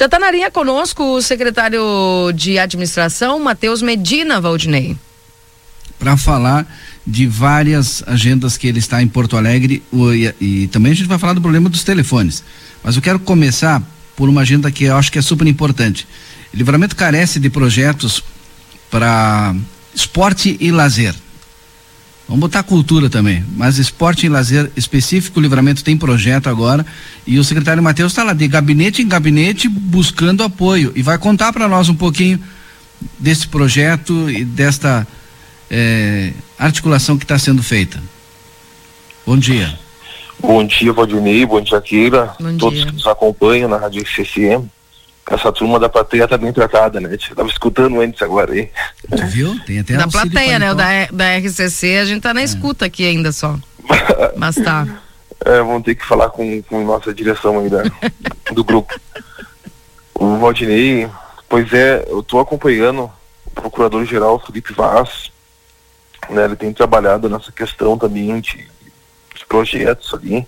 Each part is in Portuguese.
Já está na linha conosco o secretário de administração, Matheus Medina Valdinei. Para falar de várias agendas que ele está em Porto Alegre e, e também a gente vai falar do problema dos telefones. Mas eu quero começar por uma agenda que eu acho que é super importante. Livramento carece de projetos para esporte e lazer. Vamos botar cultura também, mas esporte e lazer específico, o Livramento tem projeto agora e o secretário Matheus está lá de gabinete em gabinete buscando apoio e vai contar para nós um pouquinho desse projeto e desta eh, articulação que está sendo feita. Bom dia. Bom dia, Valdinei, bom dia, Keira, bom todos que nos acompanham na Rádio CCM essa turma da plateia tá bem tratada, né? Eu tava escutando antes agora aí. Tu viu? Tem até Da plateia, né? O da, da RCC, a gente tá na é. escuta aqui ainda só. Mas tá. É, vamos ter que falar com, com nossa direção aí da, do grupo. O Valdinei, pois é, eu tô acompanhando o procurador-geral Felipe Vaz, né? Ele tem trabalhado nessa questão também de, de projetos ali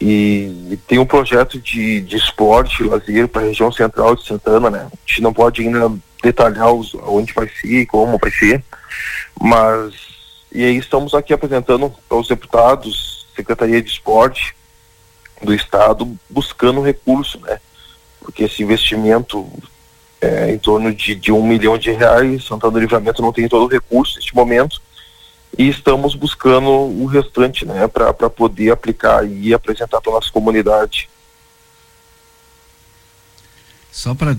e tem um projeto de, de esporte, lazer para a região central de Santana, né? A gente não pode ainda detalhar os, onde vai ser, como vai ser, mas e aí estamos aqui apresentando aos deputados, Secretaria de Esporte do Estado, buscando recurso, né? Porque esse investimento é em torno de, de um milhão de reais, Santana do Livramento não tem todo o recurso neste momento, e estamos buscando o restante, né, para poder aplicar e apresentar para nossa comunidade. Só para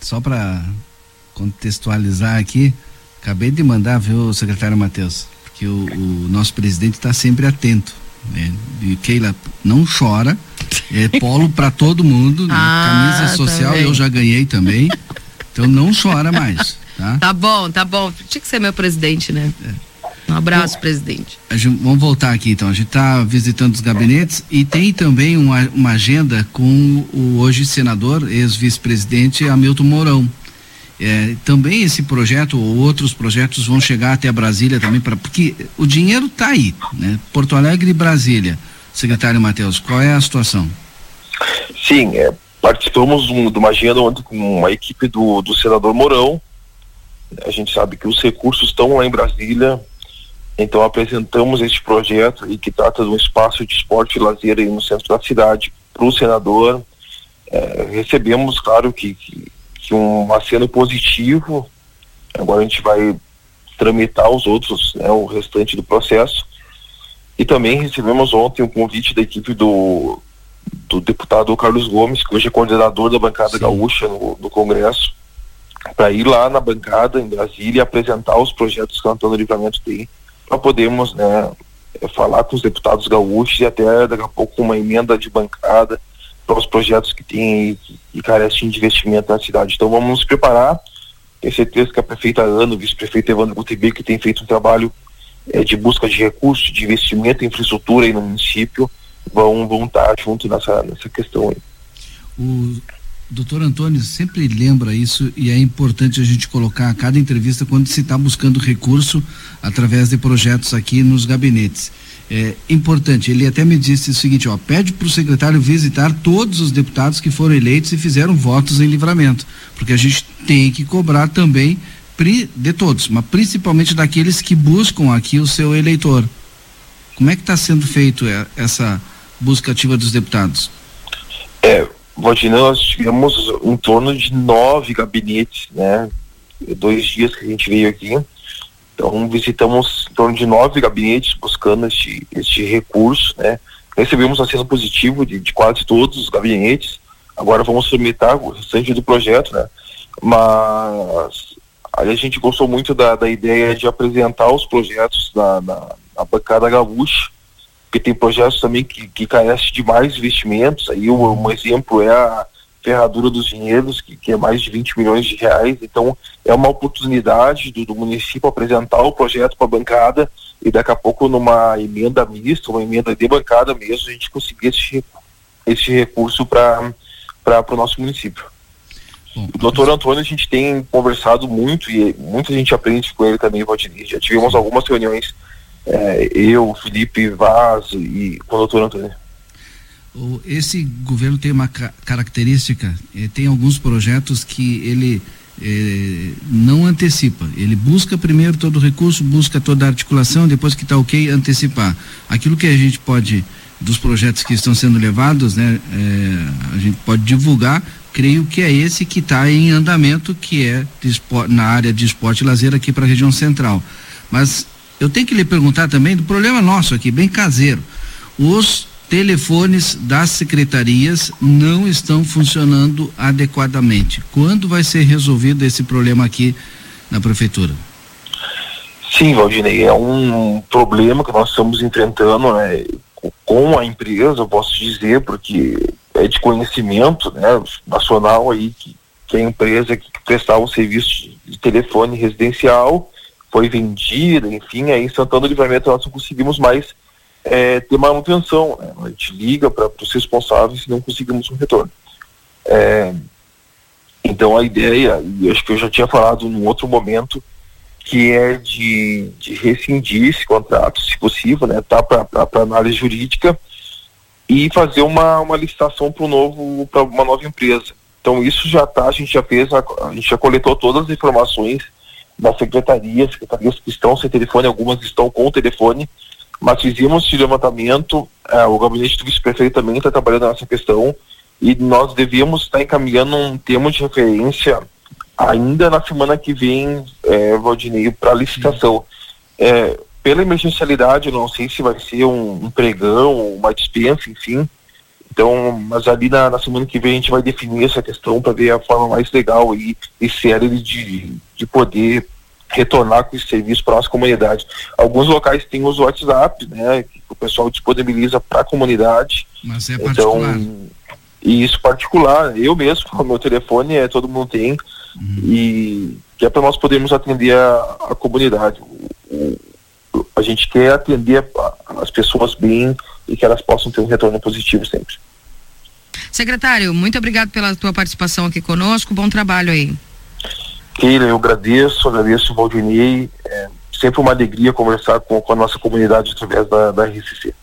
só para contextualizar aqui, acabei de mandar, viu, secretário Matheus, porque o, o nosso presidente está sempre atento. Né? E Keila não chora, é polo para todo mundo, né? ah, camisa social também. eu já ganhei também, então não chora mais. Tá? tá bom, tá bom. Tinha que ser meu presidente, né? É. Um abraço, Bom, presidente. Gente, vamos voltar aqui então. A gente está visitando os gabinetes e tem também uma, uma agenda com o hoje senador, ex-vice-presidente Hamilton Mourão. É, também esse projeto ou outros projetos vão chegar até Brasília também para porque o dinheiro está aí, né? Porto Alegre e Brasília. Secretário Matheus, qual é a situação? Sim, é, participamos de uma agenda ontem com uma equipe do, do senador Mourão. A gente sabe que os recursos estão lá em Brasília, então apresentamos este projeto e que trata de um espaço de esporte e lazer aí no centro da cidade para o senador. É, recebemos, claro, que, que, que, um aceno positivo. Agora a gente vai tramitar os outros, né, o restante do processo. E também recebemos ontem um convite da equipe do, do deputado Carlos Gomes, que hoje é coordenador da bancada Sim. gaúcha no, no Congresso, para ir lá na bancada em Brasília e apresentar os projetos que o Antônio Livramento tem para podermos né, falar com os deputados gaúchos e até daqui a pouco uma emenda de bancada para os projetos que têm e carecem de investimento na cidade. Então vamos nos preparar. Tenho certeza que a prefeita Ana, o vice-prefeito Evandro Gutebi, que tem feito um trabalho é, de busca de recursos, de investimento em infraestrutura aí no município, vão, vão estar junto nessa, nessa questão aí. Doutor Antônio sempre lembra isso e é importante a gente colocar a cada entrevista quando se está buscando recurso através de projetos aqui nos gabinetes. É importante, ele até me disse o seguinte, ó, pede para o secretário visitar todos os deputados que foram eleitos e fizeram votos em livramento, porque a gente tem que cobrar também de todos, mas principalmente daqueles que buscam aqui o seu eleitor. Como é que está sendo feito essa busca ativa dos deputados? Valdina, nós tivemos em torno de nove gabinetes, né? Dois dias que a gente veio aqui. Então visitamos em torno de nove gabinetes buscando este, este recurso, né? Recebemos aceno positivo de, de quase todos os gabinetes. Agora vamos submeter o restante do projeto, né? Mas aí a gente gostou muito da, da ideia de apresentar os projetos da, da, da bancada gaúcha porque tem projetos também que, que carecem de mais investimentos. Aí um, um exemplo é a Ferradura dos Vinhedos, que, que é mais de 20 milhões de reais. Então, é uma oportunidade do, do município apresentar o projeto para a bancada e daqui a pouco, numa emenda mista, uma emenda de bancada mesmo, a gente conseguir esse, esse recurso para o nosso município. o doutor Antônio, a gente tem conversado muito e muita gente aprende com ele também, Valdinei. Já tivemos algumas reuniões é, eu, Felipe Vaz e com o doutor Antônio. esse governo tem uma ca característica, eh, tem alguns projetos que ele eh, não antecipa. Ele busca primeiro todo o recurso, busca toda a articulação, depois que está ok, antecipar. Aquilo que a gente pode, dos projetos que estão sendo levados, né, eh, a gente pode divulgar, creio que é esse que está em andamento, que é na área de esporte e lazer aqui para a região central. Mas eu tenho que lhe perguntar também do problema nosso aqui, bem caseiro. Os telefones das secretarias não estão funcionando adequadamente. Quando vai ser resolvido esse problema aqui na prefeitura? Sim, Valdinei, é um problema que nós estamos enfrentando né, com a empresa, eu posso dizer, porque é de conhecimento né, nacional aí que, que a empresa que prestava o serviço de telefone residencial foi vendida, enfim, aí em Santana do Livramento nós não conseguimos mais é, ter manutenção. Né? A gente liga para os responsáveis e não conseguimos um retorno. É, então a ideia, e acho que eu já tinha falado num outro momento, que é de, de rescindir esse contrato, se possível, né, tá para análise jurídica e fazer uma, uma licitação para novo para uma nova empresa. Então isso já está, a gente já fez, a, a, gente já coletou todas as informações da secretaria, secretarias que estão sem telefone, algumas estão com telefone, mas fizemos esse levantamento, é, o gabinete do vice-prefeito também está trabalhando nessa questão e nós devíamos estar encaminhando um termo de referência ainda na semana que vem, é, Valdinei, para licitação. É, pela emergencialidade, não sei se vai ser um, um pregão, uma dispensa, enfim. Então, mas ali na, na, semana que vem a gente vai definir essa questão para ver a forma mais legal e, e séria de, de poder retornar com esse serviço para a nossa comunidade. Alguns locais têm os WhatsApp, né, que o pessoal disponibiliza para a comunidade. Mas é então, particular. Então, e isso particular, eu mesmo, o meu telefone é todo mundo tem uhum. e que é para nós podermos atender a, a comunidade. O, o, a gente quer atender a, as pessoas bem e que elas possam ter um retorno positivo sempre. Secretário, muito obrigado pela tua participação aqui conosco. Bom trabalho aí. Keila, eu agradeço, agradeço o Valdinei. É sempre uma alegria conversar com, com a nossa comunidade através da, da RCC.